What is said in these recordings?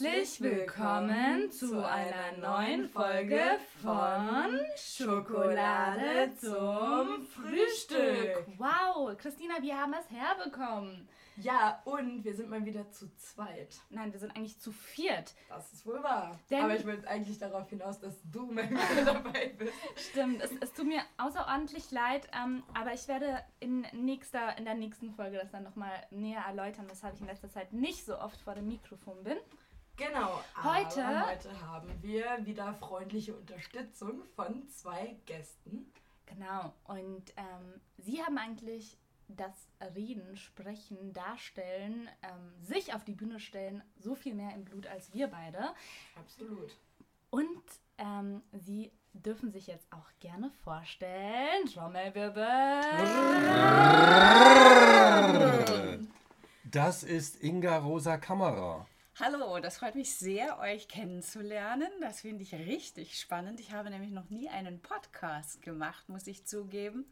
Herzlich willkommen zu einer neuen Folge von Schokolade zum Frühstück. Wow, Christina, wir haben es herbekommen. Ja, und wir sind mal wieder zu zweit. Nein, wir sind eigentlich zu viert. Das ist wohl wahr. Denn Aber ich will eigentlich darauf hinaus, dass du mal wieder dabei bist. Stimmt, es, es tut mir außerordentlich leid, ähm, aber ich werde in, nächster, in der nächsten Folge das dann nochmal näher erläutern, weshalb ich in letzter Zeit nicht so oft vor dem Mikrofon bin. Genau. Heute, heute haben wir wieder freundliche Unterstützung von zwei Gästen. Genau. Und ähm, sie haben eigentlich das Reden, Sprechen, Darstellen, ähm, sich auf die Bühne stellen, so viel mehr im Blut als wir beide. Absolut. Und ähm, sie dürfen sich jetzt auch gerne vorstellen. Trommelwirbel. Das ist Inga Rosa Kammerer. Hallo, das freut mich sehr, euch kennenzulernen. Das finde ich richtig spannend. Ich habe nämlich noch nie einen Podcast gemacht, muss ich zugeben.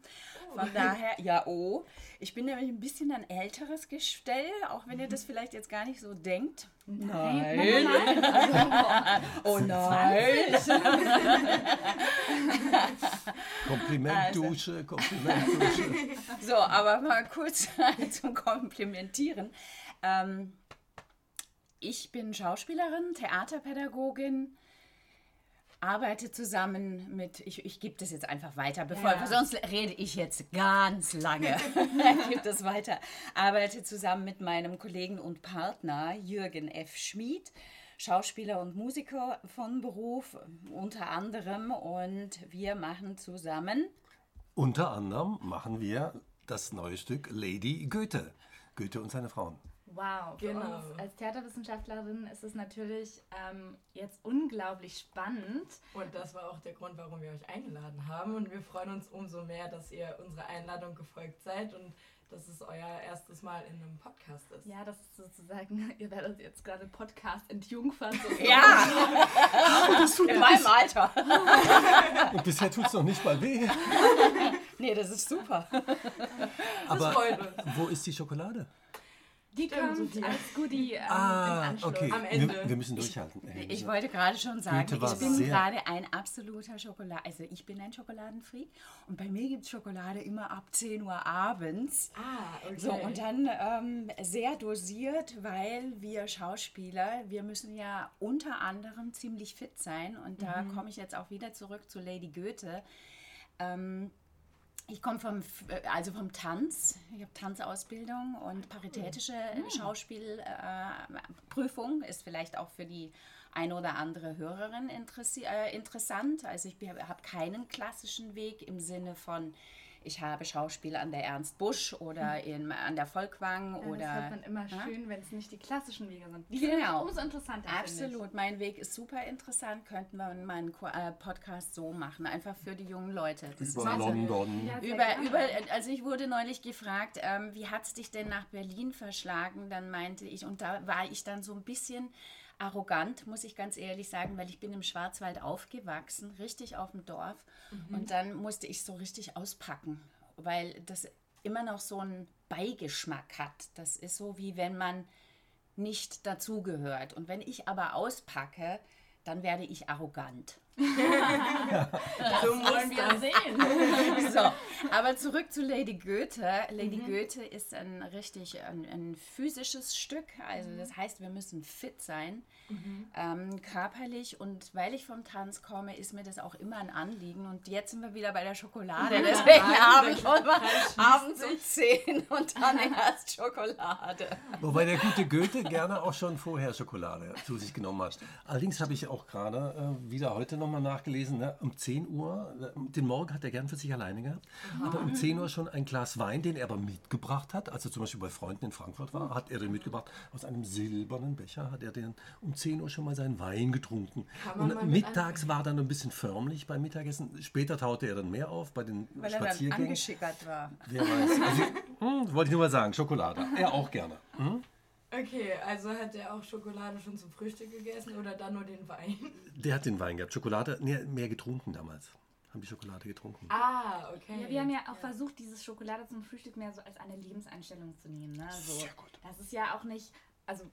Von oh. daher, ja, oh. Ich bin nämlich ein bisschen ein älteres Gestell, auch wenn ihr das vielleicht jetzt gar nicht so denkt. Nein. nein. oh nein. Komplimentdusche, also. Komplimentdusche. So, aber mal kurz zum Komplimentieren. Ähm, ich bin Schauspielerin, Theaterpädagogin, arbeite zusammen mit, ich, ich gebe das jetzt einfach weiter, bevor, ja. sonst rede ich jetzt ganz lange. ich gebe das weiter. Arbeite zusammen mit meinem Kollegen und Partner Jürgen F. Schmid. Schauspieler und Musiker von Beruf unter anderem und wir machen zusammen. Unter anderem machen wir das neue Stück Lady Goethe. Goethe und seine Frauen. Wow, für genau. uns als Theaterwissenschaftlerin ist es natürlich ähm, jetzt unglaublich spannend. Und das war auch der Grund, warum wir euch eingeladen haben. Und wir freuen uns umso mehr, dass ihr unserer Einladung gefolgt seid und dass es euer erstes Mal in einem Podcast ist. Ja, das ist sozusagen, ihr werdet jetzt gerade Podcast entjungfern. So ja, das tut in meinem Alter. Und bisher tut es noch nicht mal weh. nee, das ist super. Aber wo ist die Schokolade? Die kommt Sophia. als Goodie ähm, ah, im Anschluss. Okay. Am Ende. Wir, wir müssen durchhalten. Ich, ich wollte gerade schon sagen, ich bin gerade ein absoluter Schokolade, also ich bin ein Schokoladenfreak und bei mir gibt es Schokolade immer ab 10 Uhr abends. Ah, okay. So, und dann ähm, sehr dosiert, weil wir Schauspieler, wir müssen ja unter anderem ziemlich fit sein und da mhm. komme ich jetzt auch wieder zurück zu Lady Goethe. Ähm, ich komme vom, also vom Tanz. Ich habe Tanzausbildung und paritätische mhm. Schauspielprüfung äh, ist vielleicht auch für die eine oder andere Hörerin äh, interessant. Also ich habe keinen klassischen Weg im Sinne von ich habe Schauspiel an der Ernst Busch oder hm. in, an der Volkwang ja, oder. Das hört man immer ja? schön, wenn es nicht die klassischen Wege sind. Die genau. umso interessanter. Absolut. Mein Weg ist super interessant. Könnten wir meinen äh, Podcast so machen, einfach für die jungen Leute. Das über also, London. Ja, über, über, also ich wurde neulich gefragt, ähm, wie hat es dich denn nach Berlin verschlagen? Dann meinte ich, und da war ich dann so ein bisschen arrogant, muss ich ganz ehrlich sagen, weil ich bin im Schwarzwald aufgewachsen, richtig auf dem Dorf. Mhm. Und dann musste ich so richtig auspacken, weil das immer noch so einen Beigeschmack hat. Das ist so, wie wenn man nicht dazugehört. Und wenn ich aber auspacke, dann werde ich arrogant. das so wollen wir sehen. so, aber zurück zu Lady Goethe. Lady mhm. Goethe ist ein richtig ein, ein physisches Stück. Also das heißt, wir müssen fit sein, mhm. ähm, körperlich. Und weil ich vom Tanz komme, ist mir das auch immer ein Anliegen. Und jetzt sind wir wieder bei der Schokolade. Deswegen habe ich immer abends um 10 und dann erst Schokolade. Wobei der gute Goethe gerne auch schon vorher Schokolade zu sich genommen hat. Allerdings habe ich auch gerade äh, wieder heute noch nochmal nachgelesen, ne? um 10 Uhr, den Morgen hat er gern für sich alleine gehabt, Aha. aber um 10 Uhr schon ein Glas Wein, den er aber mitgebracht hat, als er zum Beispiel bei Freunden in Frankfurt war, hat er den mitgebracht, aus einem silbernen Becher hat er den um 10 Uhr schon mal seinen Wein getrunken. Und mittags war dann ein bisschen förmlich beim Mittagessen, später taute er dann mehr auf bei den Weil Spaziergängen. Weil er angeschickert war. Wer weiß. Also, hm, wollte ich nur mal sagen, Schokolade, er auch gerne. Hm? Okay, also hat er auch Schokolade schon zum Frühstück gegessen oder dann nur den Wein? Der hat den Wein gehabt. Schokolade, nee, mehr getrunken damals. Haben die Schokolade getrunken. Ah, okay. Ja, wir haben ja auch ja. versucht, dieses Schokolade zum Frühstück mehr so als eine Lebenseinstellung zu nehmen. Ne? So, Sehr gut. Das ist ja auch nicht, also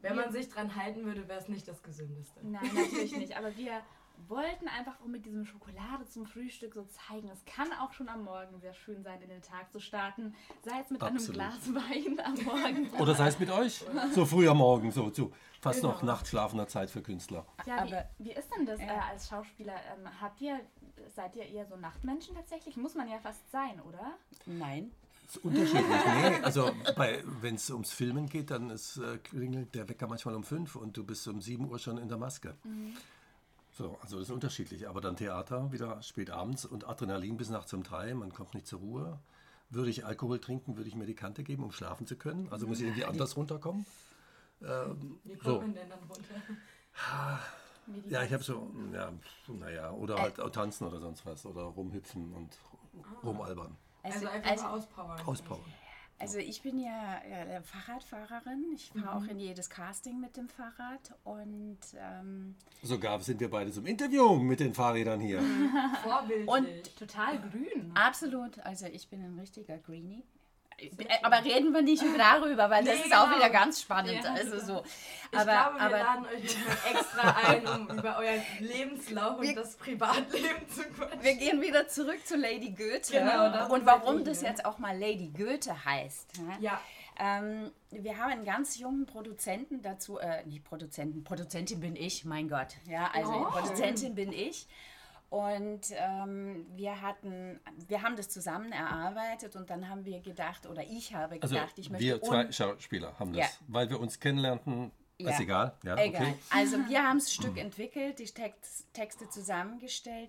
Wenn man sich dran halten würde, wäre es nicht das Gesündeste. Nein, natürlich nicht. Aber wir wollten einfach auch mit diesem Schokolade zum Frühstück so zeigen, es kann auch schon am Morgen sehr schön sein, in den Tag zu starten. Sei es mit Absolut. einem Glas Wein am Morgen. Oder sei es mit euch? So früh am Morgen, so zu fast noch Genau. nachtschlafender Zeit für Künstler. Ja, wie, Aber- wie ist denn das äh, als Schauspieler? Ähm, habt ihr, seid ihr eher so Nachtmenschen tatsächlich? Muss man ja fast sein, oder? Nein. Das ist unterschiedlich. Nee, also wenn es ums Filmen geht, dann ist, äh, klingelt der Wecker manchmal um 5 und du bist um 7 Uhr schon in der Maske. So, also das ist unterschiedlich. Aber dann Theater wieder spät abends und Adrenalin bis nachts um 3, man kommt nicht zur Ruhe. Würde ich Alkohol trinken, würde ich Medikamente geben, um schlafen zu können. Also muss ich irgendwie anders runterkommen. Wie kommt So. man denn dann runter? Ja, ich habe so, ja, naja, oder halt tanzen oder sonst was. Oder rumhüpfen und rumalbern. Also, Also, einfach also, mal auspowern. Auspowern. Also ich bin ja äh, Fahrradfahrerin. Ich fahre auch in jedes Casting mit dem Fahrrad. Und ähm, Sogar sind wir beide zum Interview mit den Fahrrädern hier. Vorbildlich. Und- Total grün. absolut, also ich bin ein richtiger Greenie. Aber reden wir nicht darüber, weil das Nee, ist auch genau. wieder ganz spannend. Ja, also so. ich Aber, glaube, wir aber laden euch nochmal extra ein, um über euren Lebenslauf und das Privatleben zu quatschen. wir gehen wieder zurück zu Lady Goethe. Genau, und warum ich, das jetzt auch mal Lady Goethe heißt. ne? Ja, Ähm, wir haben einen ganz jungen Produzenten dazu, äh, nicht Produzenten, Produzentin bin ich, mein Gott. Ja, also Oh. Produzentin bin ich. Und ähm, wir hatten, wir haben das zusammen erarbeitet und dann haben wir gedacht, oder ich habe Also gedacht, ich möchte wir zwei Schauspieler haben das, Ja. weil wir uns kennenlernten. Ja. Ist egal. Ja, Egal. okay. Also wir haben das Stück entwickelt, die Text, Texte zusammengestellt.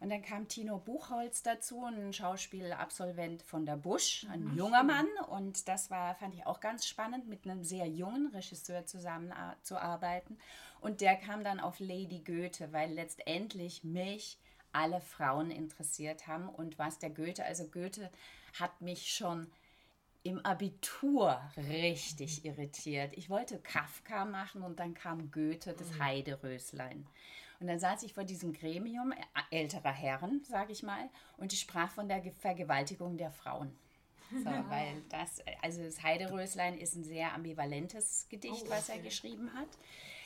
Und dann kam Tino Buchholz dazu, ein Schauspielabsolvent von der Busch, ein junger Mann. Und das war, fand ich auch ganz spannend, mit einem sehr jungen Regisseur zusammenzuarbeiten. Und der kam dann auf Lady Goethe, weil letztendlich mich alle Frauen interessiert haben. Und was der Goethe, also Goethe hat mich schon im Abitur richtig irritiert. Ich wollte Kafka machen und dann kam Goethe, das Heideröslein. Und dann saß ich vor diesem Gremium älterer Herren, sage ich mal, und ich sprach von der Ge- Vergewaltigung der Frauen. So, weil das, äh, also das Heideröslein ist ein sehr ambivalentes Gedicht, Oh, was er geschrieben hat.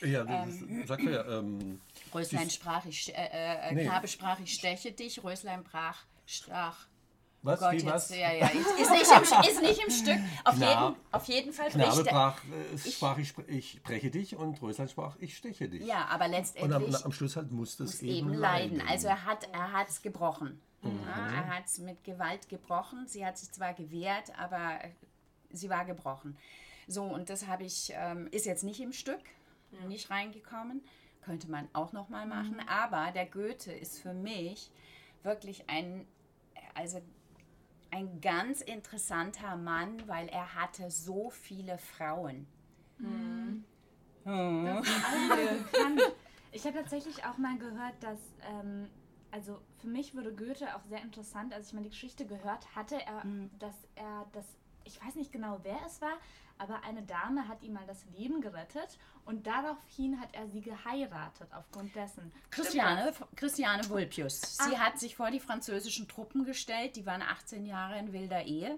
Ja, das sagt er ja. Ähm, Röslein sprach, ich, äh, äh, Nee. Knabe sprach, ich steche dich, Röslein brach, stach. Was? Gott, Wie jetzt, was? ja, ja, ist, nicht im, ist nicht im Stück. Auf, Knabe- jeden, auf jeden Fall Knabe brach, äh, sprach, ich, ich breche dich und Röslein sprach, ich steche dich. Ja, aber Und letztendlich am, am Schluss halt musste es muss eben, leiden. leiden. Also er hat er hat's gebrochen. Mhm. Ja, er hat es mit Gewalt gebrochen. Sie hat sich zwar gewehrt, aber sie war gebrochen. So, und das habe ich, ähm, ist jetzt nicht im Stück, nicht reingekommen. Könnte man auch noch mal machen. Aber der Goethe ist für mich wirklich ein, also ein ganz interessanter Mann, weil er hatte so viele Frauen. Auch bekannt. Ich habe tatsächlich auch mal gehört, dass, ähm, also für mich würde Goethe auch sehr interessant, als ich mal die Geschichte gehört hatte, er, dass er das, ich weiß nicht genau, wer es war, aber eine Dame hat ihm mal das Leben gerettet und daraufhin hat er sie geheiratet aufgrund dessen. Christiane, Christiane Vulpius. Sie Ah. hat sich vor die französischen Truppen gestellt. Die waren 18 Jahre in wilder Ehe.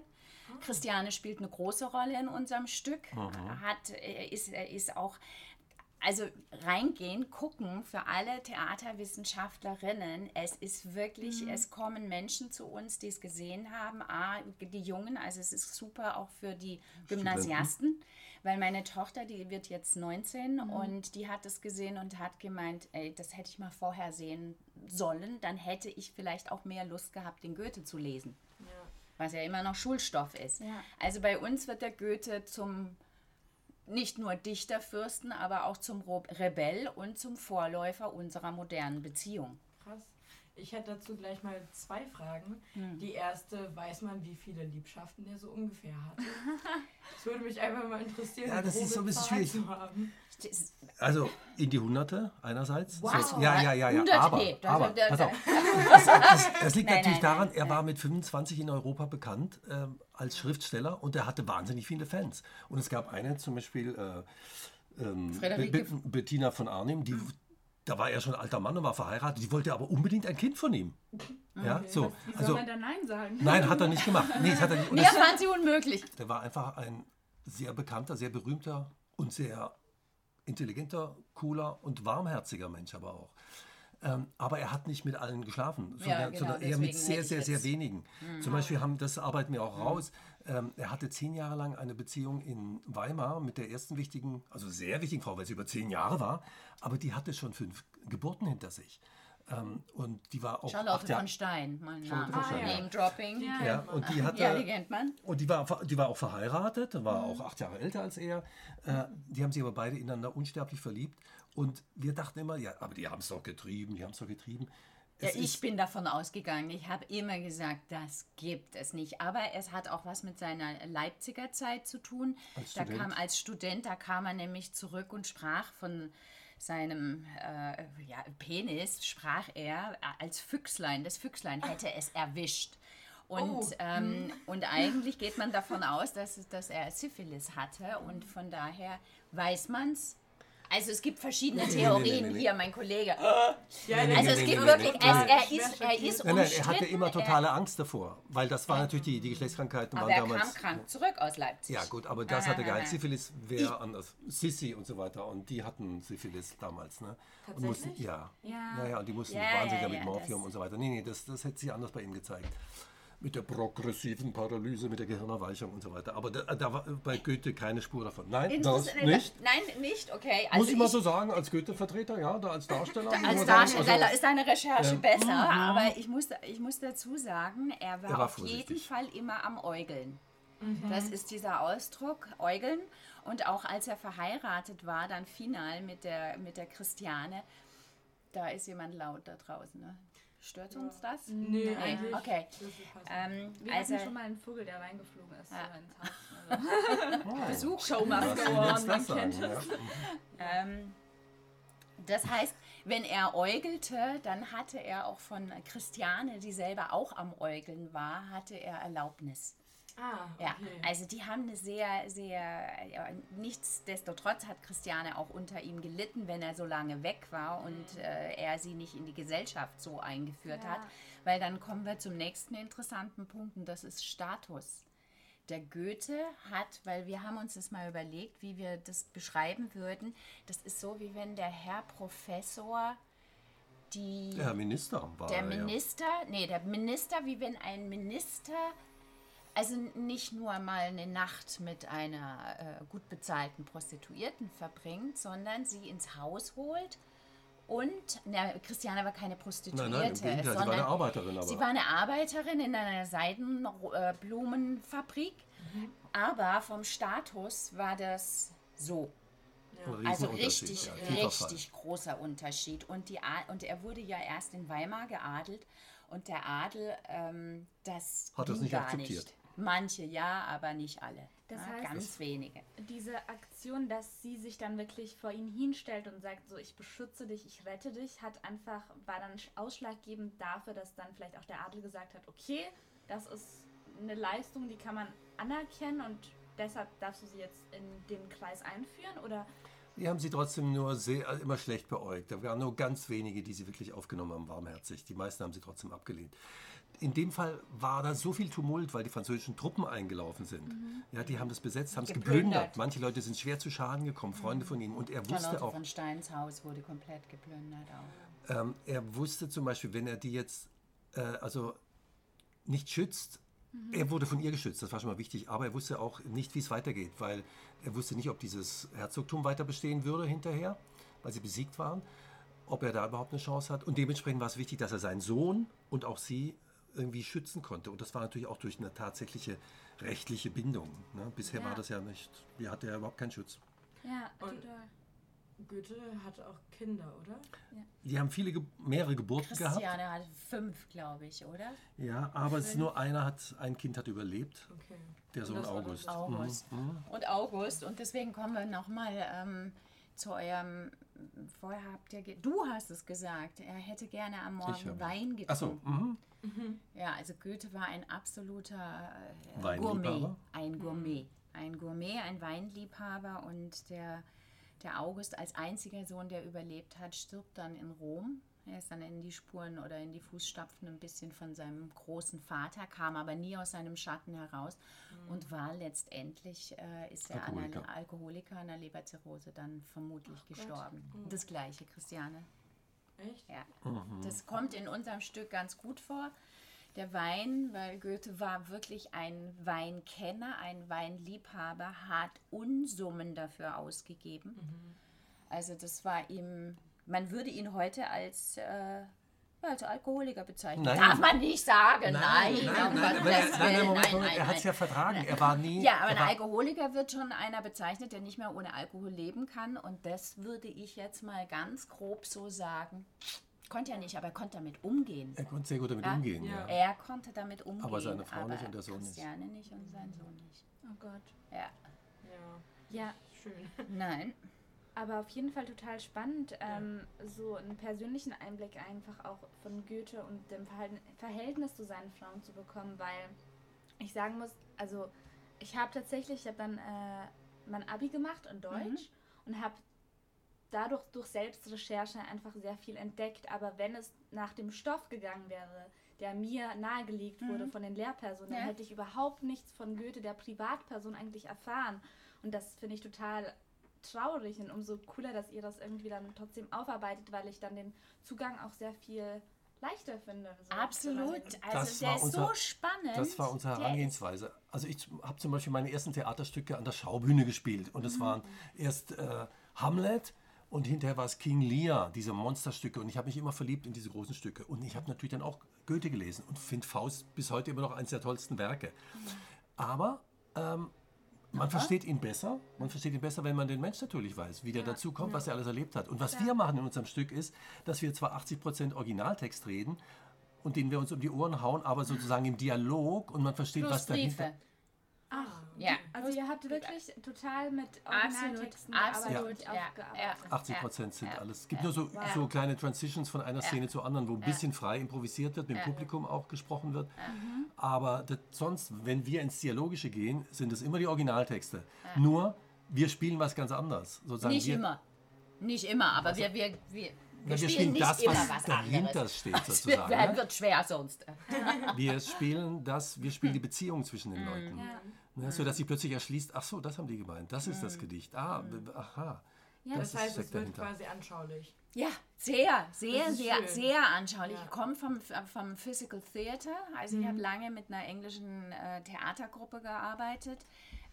Christiane spielt eine große Rolle in unserem Stück. Hat, äh, ist, äh, ist auch, also reingehen, gucken für alle Theaterwissenschaftlerinnen. Es ist wirklich, es kommen Menschen zu uns, die es gesehen haben. A, die Jungen, also es ist super auch für die Gymnasiasten. Weil meine Tochter, die wird jetzt 19 und die hat es gesehen und hat gemeint, ey, das hätte ich mal vorher sehen sollen, dann hätte ich vielleicht auch mehr Lust gehabt, den Goethe zu lesen. Was ja immer noch Schulstoff ist. Ja. Also bei uns wird der Goethe zum nicht nur Dichterfürsten, aber auch zum Rebell und zum Vorläufer unserer modernen Beziehung. krass. Ich hätte dazu gleich mal zwei Fragen. Hm. Die erste, weiß man, wie viele Liebschaften der so ungefähr hatte? Das würde mich einfach mal interessieren. Ja, das ist so ein bisschen schwierig. zu haben. Also in die Hunderte einerseits. Wow. So, ja, ja, ja, ja. Aber, nee, das- aber das- auf. Das, das, liegt Nein, natürlich nein, daran, nein, er war mit 25 in Europa bekannt ähm, als Schriftsteller und er hatte wahnsinnig viele Fans. Und es gab eine zum Beispiel, äh, ähm, Be Be Bettina von Arnim, die, da war er schon ein alter Mann und war verheiratet, die wollte aber unbedingt ein Kind von ihm. Ja, so. Wie soll Also, man da Nein sagen? nein, hat er nicht gemacht. Nee, das hat er nicht. Mir das, fand sie unmöglich. der war einfach ein sehr bekannter, sehr berühmter und sehr intelligenter, cooler und warmherziger Mensch aber auch. Ähm, aber er hat nicht mit allen geschlafen, sondern, genau, sondern eher mit sehr, sehr, sehr wenigen. Zum Beispiel haben, das arbeiten wir auch raus, ähm, er hatte zehn Jahre lang eine Beziehung in Weimar mit der ersten wichtigen, also sehr wichtigen Frau, weil sie über zehn Jahre war, aber die hatte schon fünf Geburten hinter sich. Ähm, und die war auch Charlotte acht Jahre- von Stein, mein Name. Stein, ja. Name-Dropping. Ja. ja, und die hatte, Ja, die kennt man. und die war, die war auch verheiratet, war Mhm. auch acht Jahre älter als er. Äh, die haben sich aber beide ineinander unsterblich verliebt. Und wir dachten immer, ja, aber die haben es doch getrieben, die haben es doch getrieben. Ja, ich bin davon ausgegangen. Ich habe immer gesagt, das gibt es nicht. Aber es hat auch was mit seiner Leipziger Zeit zu tun. Als da Student. kam als Student, da kam er nämlich zurück und sprach von seinem äh, ja, Penis, sprach er äh, als Füchslein. Das Füchslein hätte es erwischt. Und, Oh. ähm, und eigentlich geht man davon aus, dass, dass er Syphilis hatte und von daher weiß man es. Also es gibt verschiedene Nee, nee, nee, Theorien nee, nee. hier, mein Kollege. Ja, nee, Also nee, es nee, gibt nee, wirklich, nee, er, er, ist, er ist Nein, nein, er hatte immer totale Angst davor, weil das war natürlich die, die Geschlechtskrankheiten aber waren er kam damals. krank zurück aus Leipzig. Ja gut, aber das Aha, hatte gehalten. aha. Syphilis wäre anders. Sissi und so weiter und die hatten Syphilis damals, ne? Und mussten, Tatsächlich? ja. Ja. Naja, und die mussten Ja, wahnsinnig ja, mit ja, Morphium und so weiter. Nee, nee, das, das hätte sich anders bei ihm gezeigt. Mit der progressiven Paralyse, mit der Gehirnerweichung und so weiter. Aber da, da war bei Goethe keine Spur davon. Nein, das nicht. Nein, nicht, okay. Also Muss ich mal ich- so sagen, als Goethe-Vertreter, ja, da als Darsteller. Als mal sagen, Darsteller also- ist deine Recherche Ja. besser, aber ich muss, ich muss dazu sagen, er war, Er war auf jeden vorsichtig. Fall immer am Äugeln. Das ist dieser Ausdruck, Äugeln. Und auch als er verheiratet war, dann final mit der, mit der Christiane, da ist jemand laut da draußen. Ne? Stört uns das? Nee, eigentlich. Okay. Das ist passend. Ähm, Wir also, hatten schon mal einen Vogel, der reingeflogen ist. Ja. So ins Haus. Also, Oh, Besuch, man das sagen? kennt Ja. Ähm, das heißt, wenn er äugelte, dann hatte er auch von Christiane, die selber auch am Äugeln war, hatte er Erlaubnis. Ah, Ja, okay. also die haben eine sehr, sehr, ja, nichtsdestotrotz hat Christiane auch unter ihm gelitten, wenn er so lange weg war und äh, er sie nicht in die Gesellschaft so eingeführt Ja. hat. Weil dann kommen wir zum nächsten interessanten Punkt und das ist Status. Der Goethe hat, weil wir haben uns das mal überlegt, wie wir das beschreiben würden, das ist so, wie wenn der Herr Professor die Der Herr Minister war der er, ja. Minister, nee, der Minister, wie wenn ein Minister, also nicht nur mal eine Nacht mit einer äh, gut bezahlten Prostituierten verbringt, sondern sie ins Haus holt und, na, Christiane war keine Prostituierte, Nein, nein, im Gegenteil, sie war sondern eine Arbeiterin. Aber. Sie war eine Arbeiterin in einer Seidenblumenfabrik, aber vom Status war das so. Ein Also Riesenunterschied, richtig, ja, richtig großer Unterschied. Und, die A und er wurde ja erst in Weimar geadelt. Und der Adel, ähm, das Hat das nicht gar akzeptiert. nicht. Manche ja, aber nicht alle. Das ja, heißt- ganz wenige. diese Aktion, dass sie sich dann wirklich vor ihn hinstellt und sagt, so ich beschütze dich, ich rette dich, hat einfach, war dann ausschlaggebend dafür, dass dann vielleicht auch der Adel gesagt hat, okay, das ist eine Leistung, die kann man anerkennen und deshalb darfst du sie jetzt in den Kreis einführen oder Die haben sie trotzdem nur sehr, also immer schlecht beäugt. Da waren nur ganz wenige, die sie wirklich aufgenommen haben, warmherzig. Die meisten haben sie trotzdem abgelehnt. In dem Fall war da so viel Tumult, weil die französischen Truppen eingelaufen sind. Ja, die haben das besetzt, haben es Geplündert. Manche Leute sind schwer zu Schaden gekommen, Freunde von ihm. Und er wusste auch, von Steins Haus wurde komplett geplündert auch. ähm, er wusste zum Beispiel, wenn er die jetzt äh, also nicht schützt, er wurde von ihr geschützt, das war schon mal wichtig, aber er wusste auch nicht, wie es weitergeht, weil er wusste nicht, ob dieses Herzogtum weiter bestehen würde hinterher, weil sie besiegt waren, ob er da überhaupt eine Chance hat. Und dementsprechend war es wichtig, dass er seinen Sohn und auch sie irgendwie schützen konnte. Und das war natürlich auch durch eine tatsächliche rechtliche Bindung. Ne? Bisher Ja. war das ja nicht, wir hatte ja überhaupt keinen Schutz. ja, Und- total. Goethe hatte auch Kinder, oder? Die haben viele, mehrere Geburten gehabt. Christiane hatte fünf, glaube ich, oder? Ja, aber es ist nur einer hat, ein Kind hat überlebt, Okay. der Sohn August. August. Mhm. Und August. Und deswegen kommen wir nochmal ähm, zu eurem. Vorher habt ihr. ge- Du hast es gesagt, er hätte gerne am Morgen Wein getrunken. Achso, mhm. Ja, also Goethe war ein absoluter äh, Weinliebhaber? Gourmet. Ein Gourmet. Ein Gourmet, ein Weinliebhaber. Und der, der August als einziger Sohn, der überlebt hat, stirbt dann in Rom. Er ist dann in die Spuren oder in die Fußstapfen ein bisschen von seinem großen Vater, kam aber nie aus seinem Schatten heraus Mhm. und war letztendlich, äh, ist er an Alkoholiker. einer Alkoholiker, an einer Leberzirrhose dann vermutlich gestorben. Mhm. Das gleiche, Christiane. Echt? Ja. Das kommt in unserem Stück ganz gut vor. Der Wein, weil Goethe war wirklich ein Weinkenner, ein Weinliebhaber, hat Unsummen dafür ausgegeben. Also das war ihm, man würde ihn heute als, äh, ja, als Alkoholiker bezeichnen. Nein. Darf man nicht sagen, nein. nein, nein, Gottes aber er, nein, nein, Willen, Moment, nein, Moment, nein, er hat es ja vertragen. Er war nie. Ja, aber er ein Alkoholiker wird schon einer bezeichnet, der nicht mehr ohne Alkohol leben kann. Und das würde ich jetzt mal ganz grob so sagen. Konnte er nicht, aber er konnte damit umgehen. er konnte sehr gut damit Ja. umgehen. Ja. Ja. Er konnte damit umgehen. Aber seine Frau nicht und der Sohn nicht. Christiane nicht und sein Sohn nicht. Oh Gott. Ja. Ja, Ja, schön. Nein. Aber auf jeden Fall total spannend, ähm, so einen persönlichen Einblick einfach auch von Goethe und dem Verhalten, Verhältnis zu seinen Frauen zu bekommen, weil ich sagen muss, also ich habe tatsächlich, ich habe dann äh, mein Abi gemacht in Deutsch und habe dadurch durch Selbstrecherche einfach sehr viel entdeckt. Aber wenn es nach dem Stoff gegangen wäre, der mir nahegelegt wurde von den Lehrpersonen, Ja. dann hätte ich überhaupt nichts von Goethe, der Privatperson, eigentlich erfahren. Und das finde ich total traurig und umso cooler, dass ihr das irgendwie dann trotzdem aufarbeitet, weil ich dann den Zugang auch sehr viel leichter finde. so Absolut. Also Das der war ist unser- so spannend. Das war unsere Herangehensweise. Also ich habe zum Beispiel meine ersten Theaterstücke an der Schaubühne gespielt. Und es waren erst äh, Hamlet und hinterher war es King Lear, diese Monsterstücke. Und ich habe mich immer verliebt in diese großen Stücke. Und ich habe natürlich dann auch Goethe gelesen und finde Faust bis heute immer noch eines der tollsten Werke. Aber ähm, man versteht ihn besser. Man versteht ihn besser, wenn man den Mensch natürlich weiß, wie der dazu kommt, was er alles erlebt hat. Und was wir machen in unserem Stück ist, dass wir zwar 80% Originaltext reden und den wir uns um die Ohren hauen, aber sozusagen im Dialog und man versteht, Plus was dahinter. Briefe. Ja. also ihr habt wirklich total mit Originaltexten absolut, gearbeitet, ja, aufgearbeitet. ja. 80 Prozent sind ja, alles. Es gibt ja, nur so, ja. so kleine Transitions von einer Ja. Szene zur anderen, wo ein bisschen frei improvisiert wird, mit dem Publikum auch gesprochen wird. Aber das, sonst, wenn wir ins Dialogische gehen, sind es immer die Originaltexte. Nur, wir spielen was ganz anderes. Sozusagen Nicht wir, immer. Nicht immer, aber wir, wir, wir, wir, Ja, wir spielen spielen nicht das, immer was was dahinter anderes. steht, Es wird, sozusagen. ne? wird schwer sonst. Wir spielen das, wir spielen die Beziehung zwischen den Leuten. Ja. Ne, so dass sie plötzlich erschließt, ach so, das haben die gemeint, das ist das Gedicht. Ah, b- aha. Ja, das Das heißt, es wird dahinter. quasi anschaulich. Ja, sehr, sehr, sehr, schön. sehr anschaulich. Ja. Ich komme vom, vom Physical Theater, also ich habe lange mit einer englischen äh, Theatergruppe gearbeitet.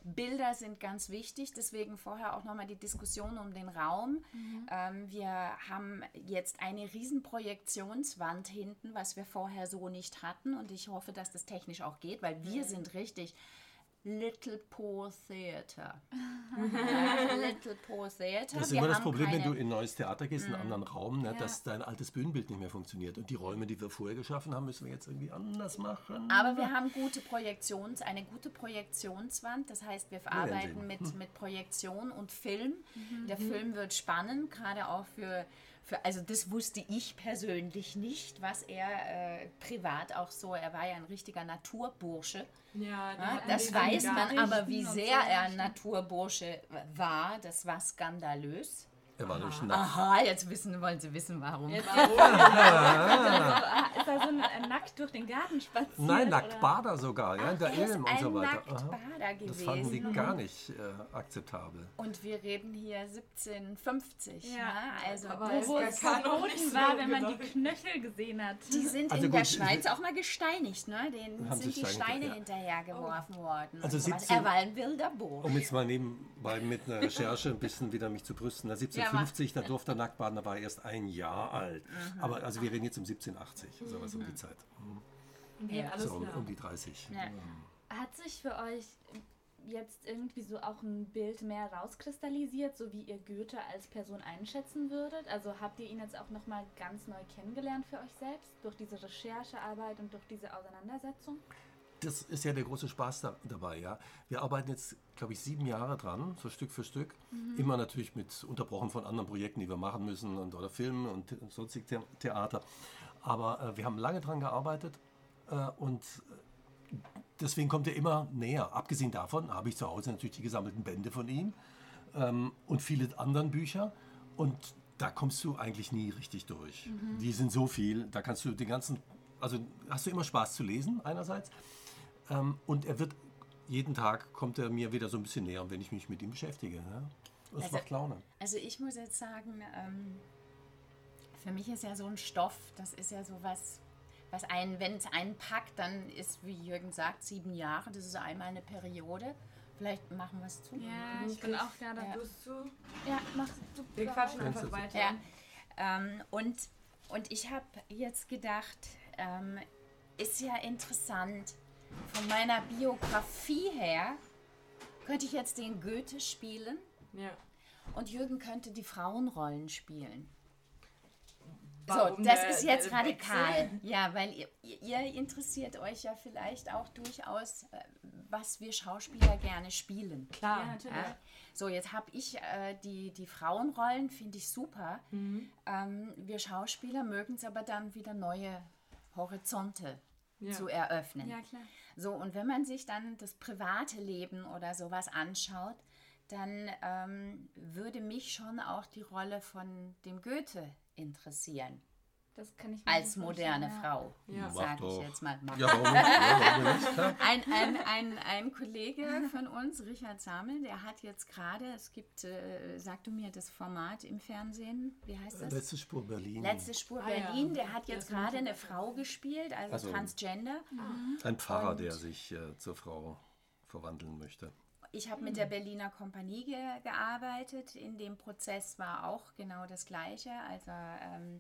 Bilder sind ganz wichtig, deswegen vorher auch nochmal die Diskussion um den Raum. Ähm, wir haben jetzt eine riesen Projektionswand hinten, was wir vorher so nicht hatten und ich hoffe, dass das technisch auch geht, weil wir sind richtig Little Poor Theater. Little Poor Theater. Das ist Wir immer das Problem, wenn keine- du in ein neues Theater gehst, in einen anderen Raum, ne, Ja. dass dein altes Bühnenbild nicht mehr funktioniert. Und die Räume, die wir vorher geschaffen haben, müssen wir jetzt irgendwie anders machen. Aber wir haben gute Projektions, eine gute Projektionswand. Das heißt, wir arbeiten mit, mit Projektion und Film. Der Film wird spannend, gerade auch für, für, also das wusste ich persönlich nicht, was er äh, privat auch so, er war ja ein richtiger Naturbursche. Ja, Ja, das weiß man, aber wie sehr so er ein. Naturbursche war, das war skandalös. Er war durch ah. nackt. Aha, jetzt wissen, wollen Sie wissen, warum. Jetzt, warum? Ah. Ja. ist er ah, so ein, äh, nackt durch den Garten spaziert? Nein, nackt Bader sogar, ja, in der Ilm und so weiter. Nacktbader gewesen. Das fanden die gar nicht äh, akzeptabel. Und wir reden hier 1750. Ja, ne? also Aber wo es verboten war, wenn man die Knöchel gesehen hat. Die sind also in gut, der Schweiz auch mal gesteinigt, ne? Denen sind die Steine ja. hinterhergeworfen oh. worden. Also 17, er war ein wilder Boot. Um jetzt mal nebenbei mit einer Recherche ein bisschen wieder mich zu brüsten. Ne? 17 1950, da äh, durfte er nackt baden, da war er erst ein Jahr alt. Mhm. Aber also wir reden jetzt um 1780, mhm. sowas um die mhm. Zeit. Mhm. Okay, ja, so, um, um, die 30. Ja. Mhm. Hat sich für euch jetzt irgendwie so auch ein Bild mehr rauskristallisiert, so wie ihr Goethe als Person einschätzen würdet? Also habt ihr ihn jetzt auch nochmal ganz neu kennengelernt für euch selbst durch diese Recherchearbeit und durch diese Auseinandersetzung? Das ist ja der große Spaß da, dabei, ja. Wir arbeiten jetzt, glaube ich, sieben Jahre dran, so Stück für Stück. Immer natürlich mit unterbrochen von anderen Projekten, die wir machen müssen und oder Filmen und sonstig The Theater. Aber äh, wir haben lange dran gearbeitet äh, und deswegen kommt er immer näher. Abgesehen davon habe ich zu Hause natürlich die gesammelten Bände von ihm ähm, und viele anderen Bücher. Und da kommst du eigentlich nie richtig durch. Die sind so viel, da kannst du den ganzen, also hast du immer Spaß zu lesen einerseits ähm, und er wird jeden Tag kommt er mir wieder so ein bisschen näher, wenn ich mich mit ihm beschäftige. Ja? Das Also- macht Laune. Also ich muss jetzt sagen, ähm, für mich ist ja so ein Stoff, das ist ja so was, was einen, wenn es einen packt, dann ist, wie Jürgen sagt, sieben Jahre, das ist einmal eine Periode. Vielleicht machen wir es zu. Ja, ich bin auch gerade. Ja. Du bist zu. Ja, mach du. Wir quatschen einfach du- weiter. Ja. Ähm, und, und ich habe jetzt gedacht, ähm, ist ja interessant, von meiner Biografie her könnte ich jetzt den Goethe spielen Ja. und Jürgen könnte die Frauenrollen spielen. Warum so, das der- ist jetzt radikal. Wechsel? Ja, weil ihr, ihr interessiert euch ja vielleicht auch durchaus, äh, was wir Schauspieler gerne spielen. Klar. Ja, natürlich. Ja. So, jetzt habe ich äh, die, die Frauenrollen, finde ich super. Mhm. Ähm, wir Schauspieler mögen es aber dann wieder neue Horizonte Ja. zu eröffnen. Ja, klar. So, und wenn man sich dann das private Leben oder sowas anschaut, dann ähm, würde mich schon auch die Rolle von dem Goethe interessieren. Das kann ich mir Als moderne ja. Frau, Ja. Sage ich jetzt mal. Ja, warum nicht? Ja, ein, ein, ein, ein Kollege von uns, Richard Samel, der hat jetzt gerade, es gibt, äh, sag du mir das Format im Fernsehen, wie heißt das? Letzte Spur Berlin. Letzte Spur Ah, ja. Berlin, der hat jetzt gerade eine Frau gespielt, also, Also- Transgender. Ein Pfarrer, Und- der sich äh, zur Frau verwandeln möchte. Ich habe mit der Berliner Kompanie ge gearbeitet. In dem Prozess war auch genau das Gleiche. Also, ähm,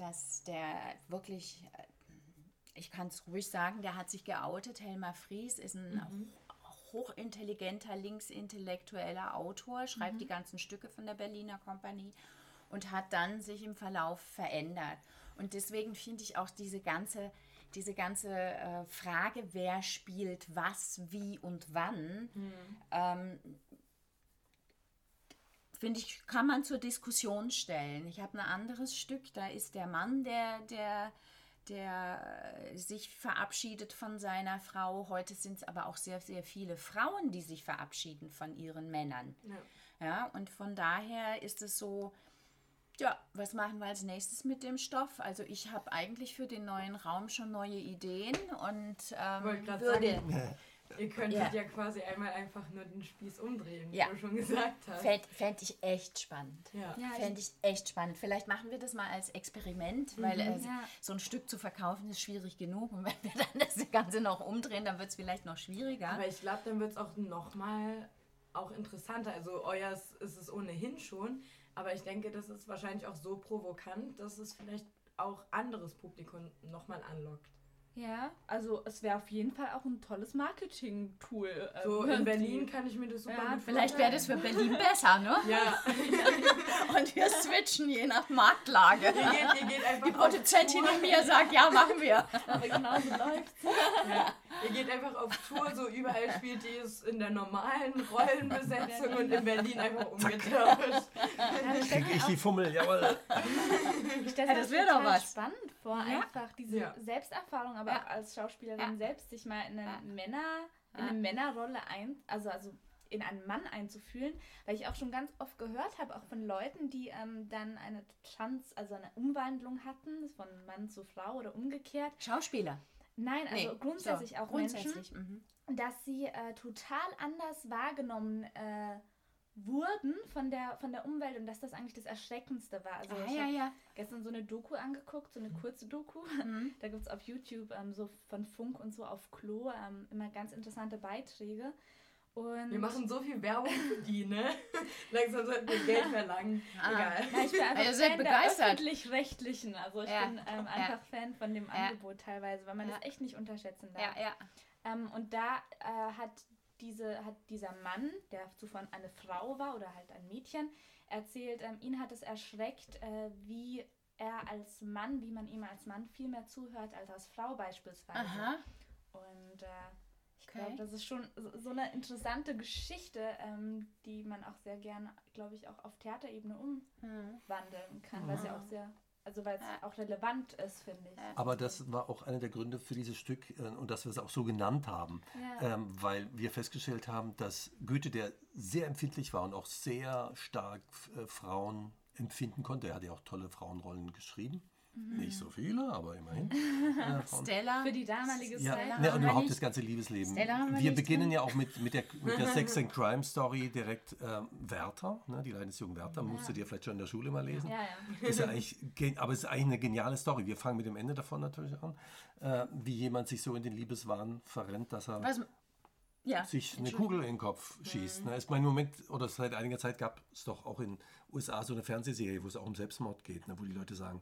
dass der wirklich, äh, ich kann es ruhig sagen, der hat sich geoutet. Helmar Fries ist ein hochintelligenter, linksintellektueller Autor, schreibt die ganzen Stücke von der Berliner Kompanie und hat dann sich im Verlauf verändert. Und deswegen finde ich auch diese ganze, diese ganze äh, Frage, wer spielt was, wie und wann, ähm, finde ich, kann man zur Diskussion stellen. Ich habe ein anderes Stück, da ist der Mann, der, der, der äh, sich verabschiedet von seiner Frau. Heute sind es aber auch sehr, sehr viele Frauen, die sich verabschieden von ihren Männern. Ja. Ja, und von daher ist es so, ja, was machen wir als nächstes mit dem Stoff? Also ich habe eigentlich für den neuen Raum schon neue Ideen und ähm, würde, sagen, Ihr könntet Ja. ja. quasi einmal einfach nur den Spieß umdrehen, Ja. wie du schon gesagt hast. fände fänd ich echt spannend. Ja. Ja, ich- Fände ich echt spannend. Vielleicht machen wir das mal als Experiment, weil äh, Ja. so ein Stück zu verkaufen ist schwierig genug. Und wenn wir dann das Ganze noch umdrehen, dann wird es vielleicht noch schwieriger. Aber ich glaube, dann wird es auch nochmal auch interessanter. Also euers ist es ohnehin schon, aber ich denke, das ist wahrscheinlich auch so provokant, dass es vielleicht auch anderes Publikum nochmal anlockt. Ja, also es wäre auf jeden Fall auch ein tolles Marketing-Tool. ähm, So in Berlin kann ich mir das super Ja, gut Vielleicht wäre das für Berlin besser, ne? Ja, Und wir switchen je nach Marktlage. ihr geht, ihr geht einfach Die Produzentin in mir sagt, ja, machen wir. Aber genau so läuft Ja. Ihr geht einfach auf Tour, so überall spielt ihr es in der normalen Rollenbesetzung und in Berlin einfach umgetauscht. Krieg ich die Fummel, jawohl. Ich stelle Ja, mir das das wär doch was. spannend vor, Ja. einfach diese Ja. Selbsterfahrung, aber Ja. auch als Schauspielerin Ja. selbst sich mal in eine Ja. Männer, in Ja. eine Männerrolle ein, also also in einen Mann einzufühlen, weil ich auch schon ganz oft gehört habe, auch von Leuten, die ähm, dann eine Trans, also eine Umwandlung hatten, von Mann zu Frau oder umgekehrt. Schauspieler. Nein, also Nee, grundsätzlich so, auch grundsätzlich. Menschen, Mhm. dass sie äh, total anders wahrgenommen äh, wurden von der, von der Umwelt und dass das eigentlich das Erschreckendste war. Also Ah, ich ja, hab ja. gestern so eine Doku angeguckt, so eine kurze Doku. Mhm. Da gibt es auf YouTube ähm, so von Funk und so auf Klo ähm, immer ganz interessante Beiträge. Und Wir machen so viel Werbung für die, ne? Langsam sollten wir Geld verlangen. Ah. Egal. ja, ich bin einfach ihr seid Fan begeistert. der öffentlich-rechtlichen. Also ich Ja, bin ähm, ja. einfach Fan von dem Ja. Angebot teilweise, weil man Ja. das echt nicht unterschätzen darf. Ja, ja. Ähm, und da äh, hat, diese, hat dieser Mann, der zuvor eine Frau war oder halt ein Mädchen, erzählt, ähm, ihn hat es erschreckt, äh, wie er als Mann, wie man ihm als Mann viel mehr zuhört als als Frau beispielsweise. Aha. Und äh, Okay. glaube, das ist schon so, eine interessante Geschichte, ähm, die man auch sehr gerne, glaube ich, auch auf Theaterebene umwandeln kann, weil es ja auch sehr, also weil es Ja. auch relevant ist, finde ich. Aber das war auch einer der Gründe für dieses Stück äh, und dass wir es auch so genannt haben, Ja. ähm, weil wir festgestellt haben, dass Goethe, der sehr empfindlich war und auch sehr stark äh, Frauen empfinden konnte. Er hat ja auch tolle Frauenrollen geschrieben. Mhm. Nicht so viele, aber immerhin. Stella. Für die damalige ja. Stella ne, haben und wir überhaupt das ganze Liebesleben. Stella haben wir wir nicht beginnen ja auch mit, mit, der, mit der Sex and Crime Story direkt ähm, Werther, ne, die Leiden des jungen Werther, musst du dir vielleicht schon in der Schule mal lesen. Ja, ja. Ist ja eigentlich, gen- aber es ist eigentlich eine geniale Story. Wir fangen mit dem Ende davon natürlich an, äh, wie jemand sich so in den Liebeswahn verrennt, dass er Was, ja. sich eine Kugel in den Kopf schießt. Ne? Ist mein Moment, oder seit einiger Zeit gab es doch auch in USA so eine Fernsehserie, wo es auch um Selbstmord geht, ne? wo die Leute sagen,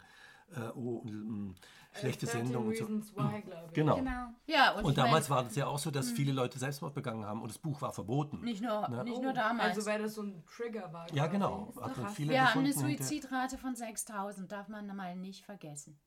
äh, oh, mh, schlechte 13 Sendung und so. Reasons Why, ich. Genau. Genau. Ja, und, Und damals war das ja auch so, dass viele Leute Selbstmord begangen haben und das Buch war verboten. nicht nur, Ne? nicht Oh, nur damals. Also weil das so ein Trigger war. Ja, genau. Wir haben eine Suizidrate von 6000, darf man mal nicht vergessen.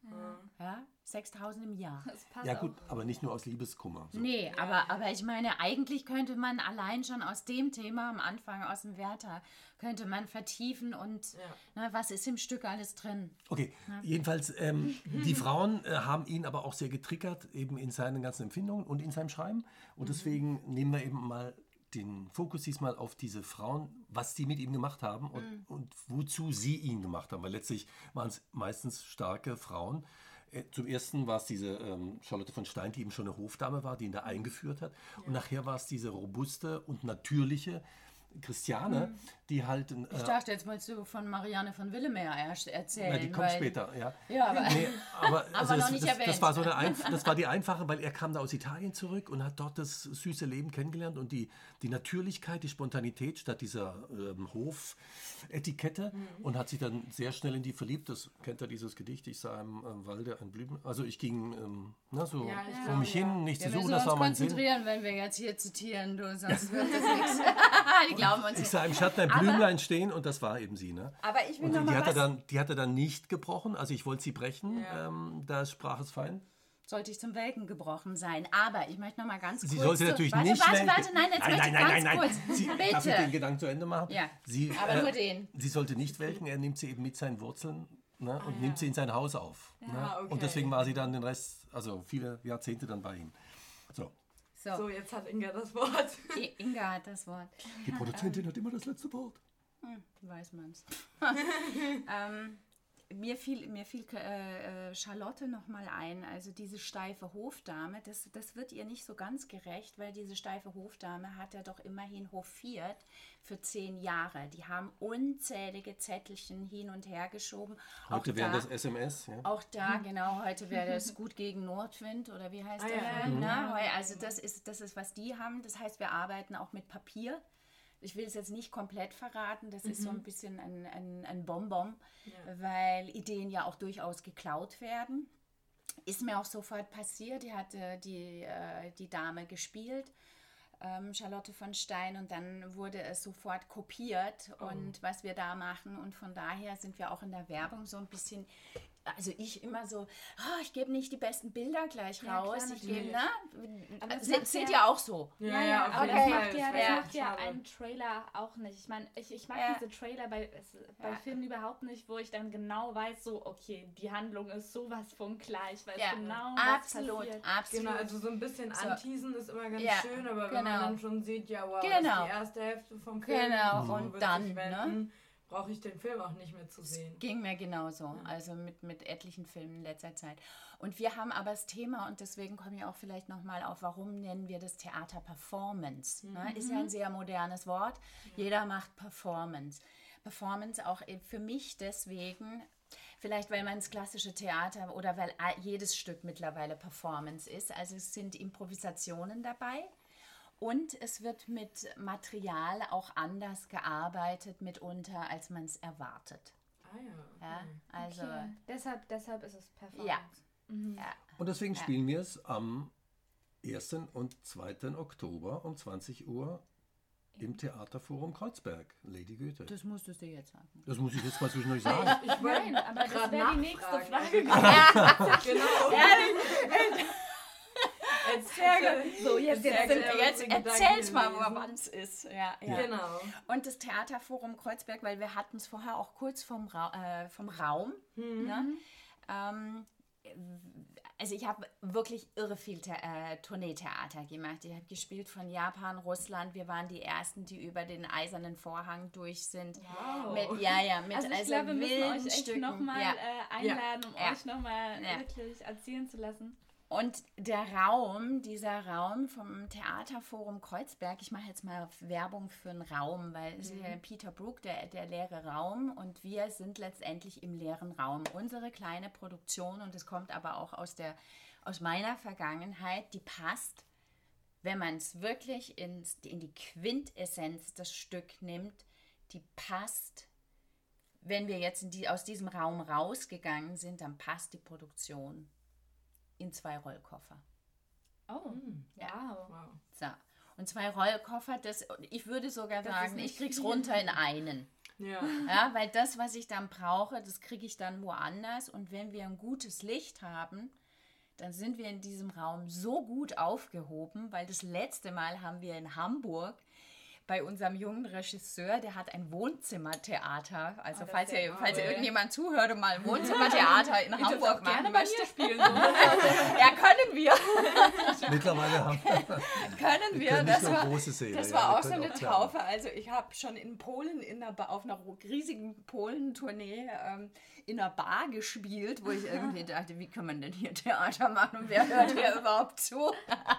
Ja, 6000 im Jahr. Das passt Ja auch. gut, aber nicht nur aus Liebeskummer. So. Nee, aber, aber ich meine, eigentlich könnte man allein schon aus dem Thema am Anfang, aus dem Werther, könnte man vertiefen und Ja. na, was ist im Stück alles drin. Okay, jedenfalls, ähm, die Frauen äh, haben ihn aber auch sehr getriggert, eben in seinen ganzen Empfindungen und in seinem Schreiben. Und deswegen nehmen wir eben mal den Fokus diesmal auf diese Frauen, was die mit ihm gemacht haben und, und wozu sie ihn gemacht haben. Weil letztlich waren es meistens starke Frauen. Äh, Zum ersten war es diese ähm, Charlotte von Stein, die eben schon eine Hofdame war, die ihn da eingeführt hat. Und nachher war es diese robuste und natürliche Christiane, die halt... ein, Ich äh, dachte, jetzt wolltest du von Marianne von Willemeyer erzählen. na, die kommt weil- später, ja. Ja, aber Nee, aber also noch das, nicht das, das erwähnt. war so eine das war die einfache, weil er kam da aus Italien zurück und hat dort das süße Leben kennengelernt und die, die Natürlichkeit, die Spontanität statt dieser ähm, Hofetikette Mhm. und hat sich dann sehr schnell in die verliebt. Das kennt er dieses Gedicht, ich sah im ähm, Walde ein Blüten. Also ich ging ähm, na, so Ja, vor glaub, mich ja. hin, nicht wir zu suchen, das war mein Sinn. konzentrieren, wenn wir jetzt hier zitieren, du, sonst wird das nichts. Die glauben uns Ich sah im Schatten ein Blümlein stehen und das war eben sie. Ne? Aber ich will Und noch die, die, mal hat er was. dann, die hat er dann nicht gebrochen, also ich wollte sie brechen, Ja. ähm, da sprach es fein. sollte ich zum Welken gebrochen sein. Aber ich möchte noch mal ganz Sie kurz... sollte zu- natürlich warte, nicht Warte, welken. warte, nein, jetzt nein, möchte nein, ich nein, ganz nein, kurz. nein. Sie, darf ich den Bitte. Gedanken zu Ende machen? Ja, Sie, aber äh, nur den. Sie sollte nicht welken, er nimmt sie eben mit seinen Wurzeln ne, und nimmt sie in sein Haus auf. ne? Ah, okay. Und deswegen war sie dann den Rest, also viele Jahrzehnte dann bei ihm. So, So, So, jetzt hat Inga das Wort. I- Inga hat das Wort. die Produzentin hat immer das letzte Wort. Weiß man's. ähm, mir fiel, mir fiel äh, äh, Charlotte noch mal ein, also diese steife Hofdame, das, das wird ihr nicht so ganz gerecht, weil diese steife Hofdame hat er doch immerhin hofiert für zehn Jahre. Die haben unzählige Zettelchen hin und her geschoben. Heute wäre da, das SMS. Ja? auch da, genau, heute wäre das gut gegen Nordwind oder wie heißt Ah, der ja. Film? Mhm. Ne? Heu- Also das ist, das ist, was die haben. Das heißt, wir arbeiten auch mit Papier. Ich will es jetzt nicht komplett verraten, das ist so ein bisschen ein, ein, ein Bonbon, weil Ideen ja auch durchaus geklaut werden. Ist mir auch sofort passiert. Die hatte die, äh, die Dame gespielt, ähm, Charlotte von Stein, und dann wurde es sofort kopiert und was wir da machen. Und von daher sind wir auch in der Werbung so ein bisschen, also ich immer so, oh, ich gebe nicht die besten Bilder gleich Ja, raus. klar, ich gebe, ne? Aber das Se, seht ja- ihr auch so? Ja, ja, auf aber jeden das macht ja, Das macht ja schade. ein Trailer auch nicht. Ich meine, ich, ich mag Ja. diese Trailer bei, bei Ja. Filmen überhaupt nicht, wo ich dann genau weiß, so, okay, die Handlung ist sowas von klar. Ich weiß Ja, genau, was absolut, passiert. absolut. Genau, also so ein bisschen So. anteasen ist immer ganz Ja, schön, aber wenn genau. man dann schon sieht, ja wow, das Genau. ist die erste Hälfte vom Film. Genau, so und wird dann, ne? Brauche ich den Film auch nicht mehr zu sehen. Ging mir genauso, also mit, mit etlichen Filmen in letzter Zeit. Und wir haben aber das Thema, und deswegen komme ich auch vielleicht nochmal auf, warum nennen wir das Theater Performance? Ne? Ist ja ein sehr modernes Wort. Jeder macht Performance. Performance auch äh, für mich deswegen, vielleicht weil man das klassische Theater oder weil jedes Stück mittlerweile Performance ist. Also es sind Improvisationen dabei. Und es wird mit Material auch anders gearbeitet mitunter, als man es erwartet. Ah ja. Ja, also Okay. Deshalb, deshalb ist es Performance. Ja. Mhm. Und deswegen spielen wir es am 1. und 2. Oktober um 20 Uhr im Theaterforum Kreuzberg, Lady Goethe. das musstest du jetzt sagen. Das muss ich jetzt mal zwischendurch sagen. Ich wollte Nein, aber das wäre die nächste. Frage. genau. Erzähl- So, jetzt, jetzt, gut, jetzt erzähl's mal, wann es ist. Ja, ja. Genau. Und das Theaterforum Kreuzberg, weil wir hatten es vorher auch kurz vom, Ra äh, vom Raum. Ne? Ähm, also ich habe wirklich irre viel The äh, Tourneetheater gemacht. Ich habe gespielt von Japan, Russland. Wir waren die Ersten, die über den eisernen Vorhang durch sind. Wow. Mit, ja, ja, mit also ich also glaube, wir müssen euch echt nochmal ja. äh, einladen, um Ja. euch nochmal Ja. wirklich erzählen zu lassen. Und der Raum, dieser Raum vom Theaterforum Kreuzberg, ich mache jetzt mal Werbung für einen Raum, weil es ist Peter Brook, der, der leere Raum, und wir sind letztendlich im leeren Raum. Unsere kleine Produktion, und es kommt aber auch aus, der, aus meiner Vergangenheit, die passt, wenn man es wirklich ins, in die Quintessenz das Stück nimmt, die passt. Wenn wir jetzt die, aus diesem Raum rausgegangen sind, dann passt die Produktion in zwei Rollkoffer. Oh, Ja. wow. So. Und zwei Rollkoffer, das, ich würde sogar Das sagen, ich krieg's viel. runter in einen. Ja. Ja, weil das, was ich dann brauche, das kriege ich dann woanders. Und wenn wir ein gutes Licht haben, dann sind wir in diesem Raum so gut aufgehoben, weil das letzte Mal haben wir in Hamburg bei unserem jungen Regisseur, der hat ein Wohnzimmertheater. Also Oh, falls, ja ihr, falls ihr irgendjemand zuhört und mal ein Wohnzimmertheater in Hamburg machen gerne bei möchte. spielen. Ja, können wir. Mittlerweile haben können wir. das war, große Säle, das ja, war wir auch so eine auch. Taufe. Also ich habe schon in Polen in einer, auf einer riesigen Polen-Tournee ähm, in einer Bar gespielt, wo ich irgendwie dachte, wie kann man denn hier Theater machen und wer hört hier überhaupt zu?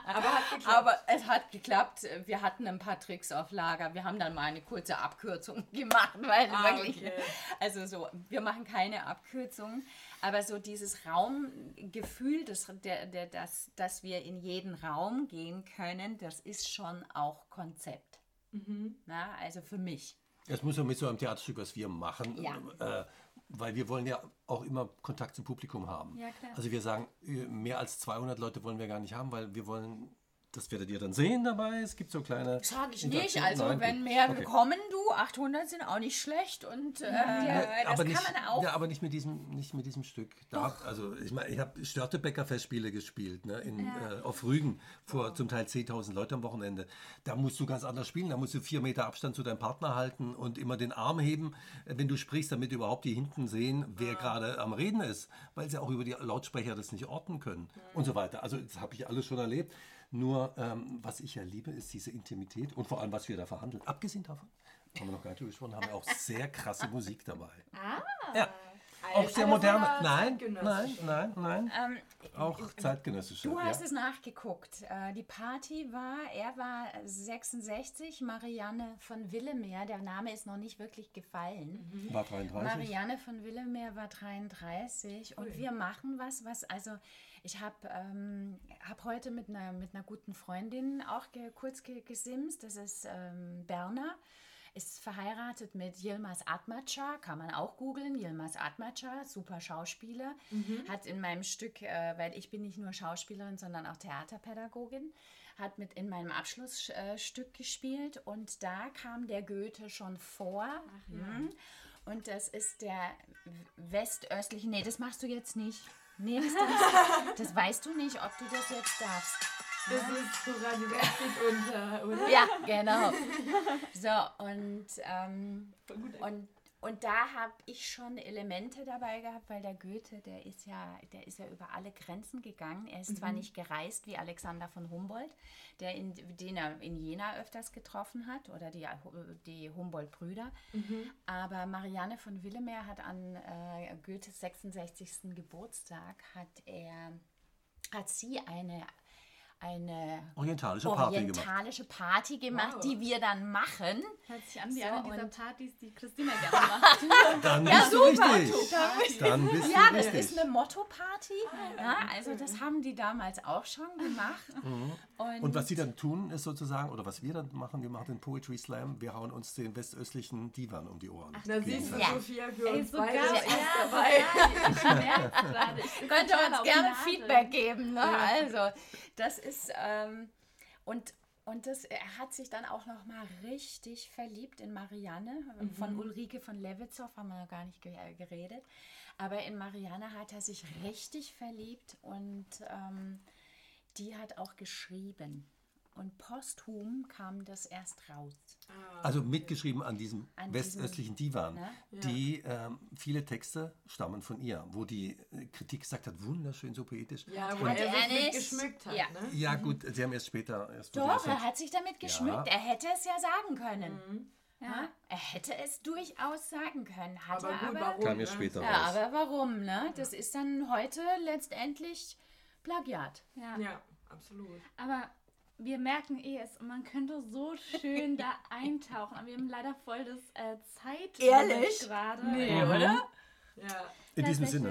Aber. Aber es hat geklappt. Wir hatten ein paar Tricks auf Lager. Wir haben dann mal eine kurze Abkürzung gemacht, weil Ah, wirklich, okay. also so, wir machen keine Abkürzungen, aber so dieses Raumgefühl, das, der, der, das, dass wir in jeden Raum gehen können, das ist schon auch Konzept. Mhm. Na, also für mich. Es muss ja mit so einem Theaterstück, was wir machen, Ja. äh, weil wir wollen ja auch immer Kontakt zum Publikum haben. Ja, klar. Also wir sagen, äh, mehr als 200 Leute wollen wir gar nicht haben, weil wir wollen, das werdet ihr dann sehen dabei. Es gibt so kleine. Sag ich nicht. Also Nein, wenn gut. mehr Okay. kommen, du, 800 sind auch nicht schlecht und äh, Ja, das aber kann nicht, man auch. Ja, aber nicht mit diesem, nicht mit diesem Stück. Da, also ich meine, ich habe Störtebecker Festspiele gespielt, ne, in, äh, auf Rügen vor zum Teil 10.000 Leute am Wochenende. Da musst du ganz anders spielen. Da musst du vier Meter Abstand zu deinem Partner halten und immer den Arm heben, äh, wenn du sprichst, damit überhaupt die hinten sehen, wer gerade am Reden ist, weil sie auch über die Lautsprecher das nicht orten können und so weiter. Also das habe ich alles schon erlebt. Nur ähm, was ich ja liebe, ist diese Intimität und vor allem, was wir da verhandeln. Abgesehen davon, haben wir noch gar nicht gesprochen, haben wir auch sehr krasse Musik dabei. Ah. Ja, auch sehr moderne. Nein, nein, nein, nein. Ähm, Auch zeitgenössische. Du hast ja. es nachgeguckt. Äh, Die Party war, er war 66, Marianne von Willemeer, der Name ist noch nicht wirklich gefallen. War 33. Marianne von Willemeer war 33 und wir machen was, was also ich habe ähm, hab heute mit einer, mit einer guten Freundin auch ge, kurz ge, gesimst, das ist ähm, Berner, ist verheiratet mit Yilmaz Atmaca, kann man auch googeln, Yilmaz Atmaca, super Schauspieler, hat in meinem Stück, äh, weil ich bin nicht nur Schauspielerin, sondern auch Theaterpädagogin, hat mit in meinem Abschlussstück äh, gespielt und da kam der Goethe schon vor. Mhm. Und das ist der westöstliche, nee, das machst du jetzt nicht. Nee, das, das weißt du nicht, ob du das jetzt darfst. Das ist so radioaktiv unter, oder? Ja, genau. So, und, ähm, und, und da habe ich schon Elemente dabei gehabt, weil der Goethe, der ist ja, der ist ja über alle Grenzen gegangen. Er ist zwar nicht gereist wie Alexander von Humboldt, der in, den er in Jena öfters getroffen hat, oder die, die Humboldt-Brüder, aber Marianne von Willemeer hat an äh, Goethes 66. Geburtstag hat er hat sie eine eine Orientalische Party gemacht. orientalische Party gemacht, Wow. die wir dann machen. Hört sich an wie So, eine dieser Partys, die Christina gerne macht. Dann Ja, bist du super. richtig. Dann bist Ja, du das richtig. ist eine Motto-Party. Ja, also das haben die damals auch schon gemacht. Und, Und was sie dann tun, ist sozusagen, oder was wir dann machen, wir machen den Poetry Slam, wir hauen uns den westöstlichen Divan um die Ohren. Da siehst du, Ja. Sophia, für Ey, uns so beide Ja, dabei. geil. Ich gerade. Ich bin könnt ihr total uns gerne. Feedback geben. Ne? Also das ist ähm, und und das, er hat sich dann auch noch mal richtig verliebt in Marianne. Von Ulrike von Lewitzow haben wir noch gar nicht ge geredet. Aber in Marianne hat er sich richtig verliebt und ähm, die hat auch geschrieben. Und posthum kam das erst raus. Also mitgeschrieben an diesem An westöstlichen Divan. ne? Die ähm, viele Texte stammen von ihr, wo die äh, Kritik gesagt hat, wunderschön, so poetisch. Ja, wo Und- er sich geschmückt hat, ja. ne? Ja, gut, sie haben erst später. Erst Doch, er hat sich damit geschmückt. Er hätte es ja sagen können. Ja. Ja? Er hätte es durchaus sagen können. Hat Aber er gut, aber. warum? Kam ja ne? später Ja, raus. aber warum, ne? Das ist dann heute letztendlich Plagiat. Ja. Ja, absolut. Aber wir merken eh es und man könnte so schön da eintauchen. Aber wir haben leider voll das äh, Zeit Ehrlich? gerade. Nee, Ja, oder? Ja, In diesem Sinne.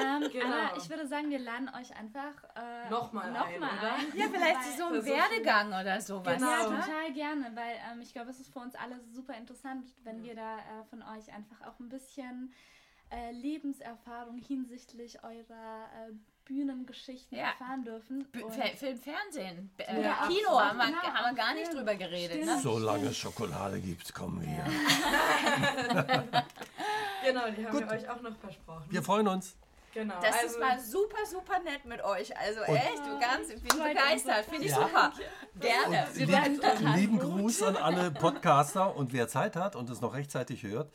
Ähm, Genau. Aber ich würde sagen, wir laden euch einfach äh, Nochmal noch ein, mal oder? ein. Ja, vielleicht Weil- so ein ist so Werdegang oder sowas. Genau. Ja, total gerne, weil ähm, ich glaube, es ist für uns alle super interessant, wenn wir da äh, von euch einfach auch ein bisschen äh, Lebenserfahrung hinsichtlich eurer äh, Bühnengeschichten Ja. erfahren dürfen. B- Und- Film, Fernsehen, B- äh, Ja, Kino absolut. haben wir, haben wir gar nicht drüber geredet. Ne? Solange es Schokolade gibt, kommen wir. genau, die haben Gut. wir euch auch noch versprochen. Wir freuen uns. genau. Das also, ist war super, super nett mit euch. Also echt, du ganz, ich bin begeistert. Finde ich Ja. super. Gerne. Lieben, total lieben gut. Gruß an alle Podcaster und wer Zeit hat und es noch rechtzeitig hört.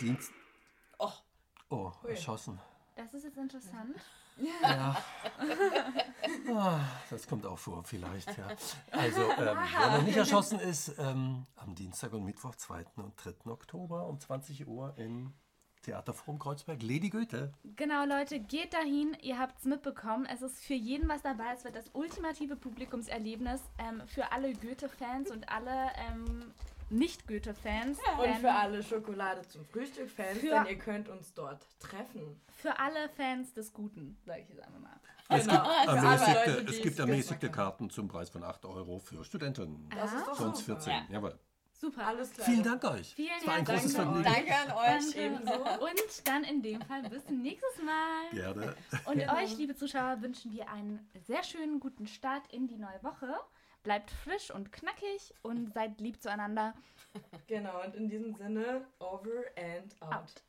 Dienst. Oh. Oh, erschossen. Das ist jetzt interessant. Ja. Ah, das kommt auch vor, vielleicht, ja. Also, ähm, wer noch nicht erschossen ist, ähm, am Dienstag und Mittwoch, 2. und 3. Oktober um 20 Uhr im Theaterforum Kreuzberg. Lady Goethe. Genau, Leute, geht dahin. Ihr habt es mitbekommen. Es ist für jeden was dabei. Es wird das ultimative Publikumserlebnis ähm, für alle Goethe-Fans und alle ähm, Nicht-Goethe-Fans. und Denn für alle Schokolade zum Frühstück-Fans, denn ihr könnt uns dort treffen. für alle Fans des Guten, sage ich jetzt einfach mal. Es Genau. gibt alle ermäßigte, Leute, die es gibt ermäßigte Karten zum Preis von 8 Euro für Studenten. Das ist doch Sonst super. 14. Jawohl. Super. Alles klar. Vielen Dank euch. Vielen es war ein Dank. großes Danke Vergnügen. Danke an euch. Ebenso. Und dann in dem Fall bis nächstes Mal. Gerne. Und euch, liebe Zuschauer, wünschen wir einen sehr schönen guten Start in die neue Woche. Bleibt frisch und knackig und seid lieb zueinander. Genau, und in diesem Sinne, over and out. Out.